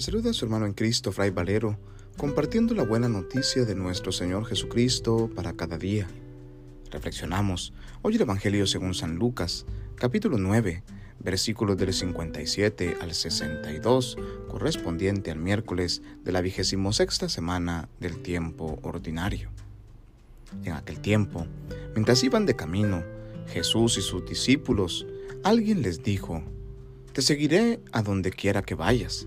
Saluda a su hermano en Cristo, Fray Valero, compartiendo la buena noticia de nuestro Señor Jesucristo para cada día. Reflexionamos hoy el Evangelio según San Lucas, capítulo 9, versículos del 57 al 62, correspondiente al miércoles de la vigésimo sexta semana del tiempo ordinario. En aquel tiempo, mientras iban de camino, Jesús y sus discípulos, alguien les dijo, Te seguiré a donde quiera que vayas.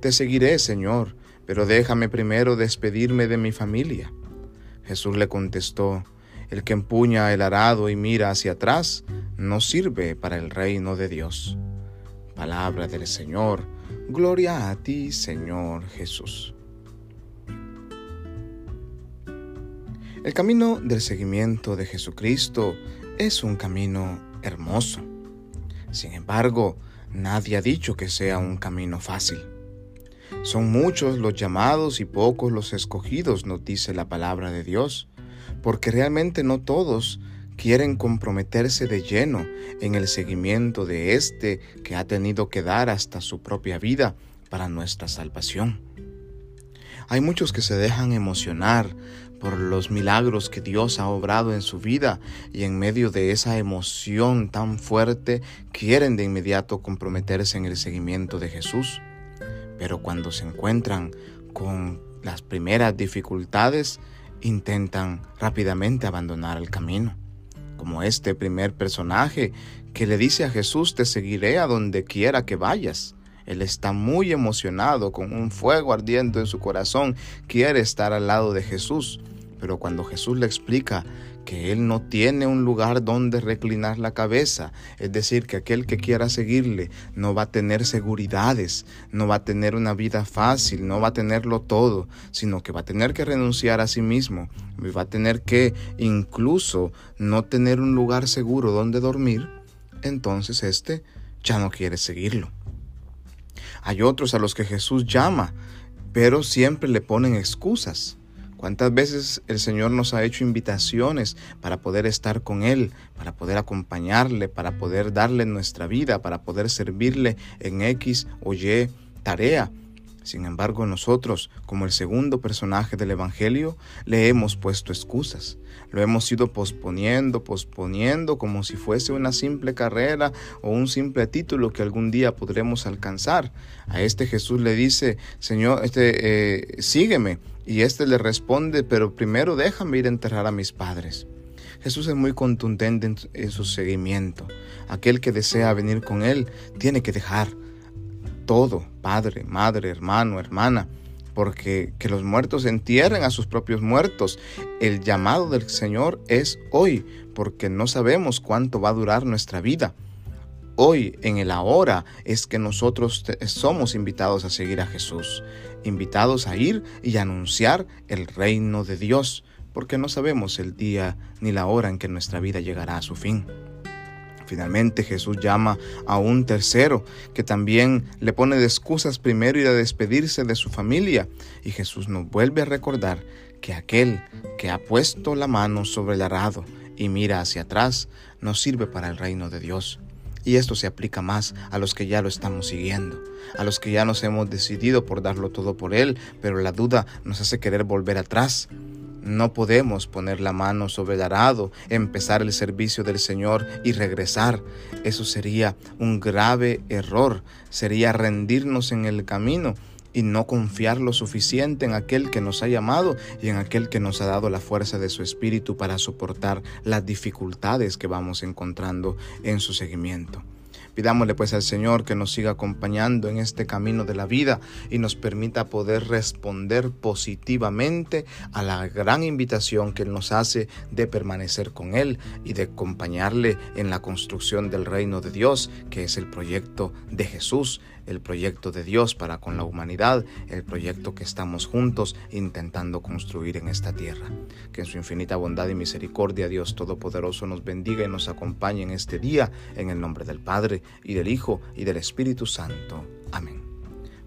Te seguiré, Señor, pero déjame primero despedirme de mi familia. Jesús le contestó, El que empuña el arado y mira hacia atrás, no sirve para el reino de Dios. Palabra del Señor, gloria a ti, Señor Jesús. El camino del seguimiento de Jesucristo es un camino hermoso. Sin embargo, nadie ha dicho que sea un camino fácil. Son muchos los llamados y pocos los escogidos, nos dice la palabra de Dios, porque realmente no todos quieren comprometerse de lleno en el seguimiento de este que ha tenido que dar hasta su propia vida para nuestra salvación. Hay muchos que se dejan emocionar por los milagros que Dios ha obrado en su vida y en medio de esa emoción tan fuerte quieren de inmediato comprometerse en el seguimiento de Jesús. Pero cuando se encuentran con las primeras dificultades, intentan rápidamente abandonar el camino. Como este primer personaje que le dice a Jesús, te seguiré a donde quiera que vayas. Él está muy emocionado, con un fuego ardiendo en su corazón, quiere estar al lado de Jesús. Pero cuando Jesús le explica que Él no tiene un lugar donde reclinar la cabeza, es decir, que aquel que quiera seguirle no va a tener seguridades, no va a tener una vida fácil, no va a tenerlo todo, sino que va a tener que renunciar a sí mismo, va a tener que incluso no tener un lugar seguro donde dormir, entonces este ya no quiere seguirlo. Hay otros a los que Jesús llama, pero siempre le ponen excusas. ¿Cuántas veces el Señor nos ha hecho invitaciones para poder estar con Él, para poder acompañarle, para poder darle nuestra vida, para poder servirle en X o Y tarea? Sin embargo, nosotros, como el segundo personaje del Evangelio, le hemos puesto excusas. Lo hemos ido posponiendo, posponiendo, como si fuese una simple carrera o un simple título que algún día podremos alcanzar. A este Jesús le dice, Señor, este, eh, sígueme. Y este le responde, pero primero déjame ir a enterrar a mis padres. Jesús es muy contundente en su seguimiento. Aquel que desea venir con Él tiene que dejar todo, padre, madre, hermano, hermana, porque que los muertos entierren a sus propios muertos. El llamado del Señor es hoy, porque no sabemos cuánto va a durar nuestra vida. Hoy, en el ahora, es que nosotros somos invitados a seguir a Jesús, invitados a ir y anunciar el reino de Dios, porque no sabemos el día ni la hora en que nuestra vida llegará a su fin. Finalmente Jesús llama a un tercero que también le pone de excusas primero ir a despedirse de su familia y Jesús nos vuelve a recordar que aquel que ha puesto la mano sobre el arado y mira hacia atrás no sirve para el reino de Dios. Y esto se aplica más a los que ya lo estamos siguiendo, a los que ya nos hemos decidido por darlo todo por Él, pero la duda nos hace querer volver atrás. No podemos poner la mano sobre el arado, empezar el servicio del Señor y regresar. Eso sería un grave error, sería rendirnos en el camino y no confiar lo suficiente en aquel que nos ha llamado y en aquel que nos ha dado la fuerza de su espíritu para soportar las dificultades que vamos encontrando en su seguimiento. Pidámosle pues al Señor que nos siga acompañando en este camino de la vida y nos permita poder responder positivamente a la gran invitación que Él nos hace de permanecer con Él y de acompañarle en la construcción del reino de Dios, que es el proyecto de Jesús el proyecto de Dios para con la humanidad, el proyecto que estamos juntos intentando construir en esta tierra. Que en su infinita bondad y misericordia Dios Todopoderoso nos bendiga y nos acompañe en este día, en el nombre del Padre, y del Hijo, y del Espíritu Santo. Amén.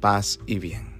Paz y bien.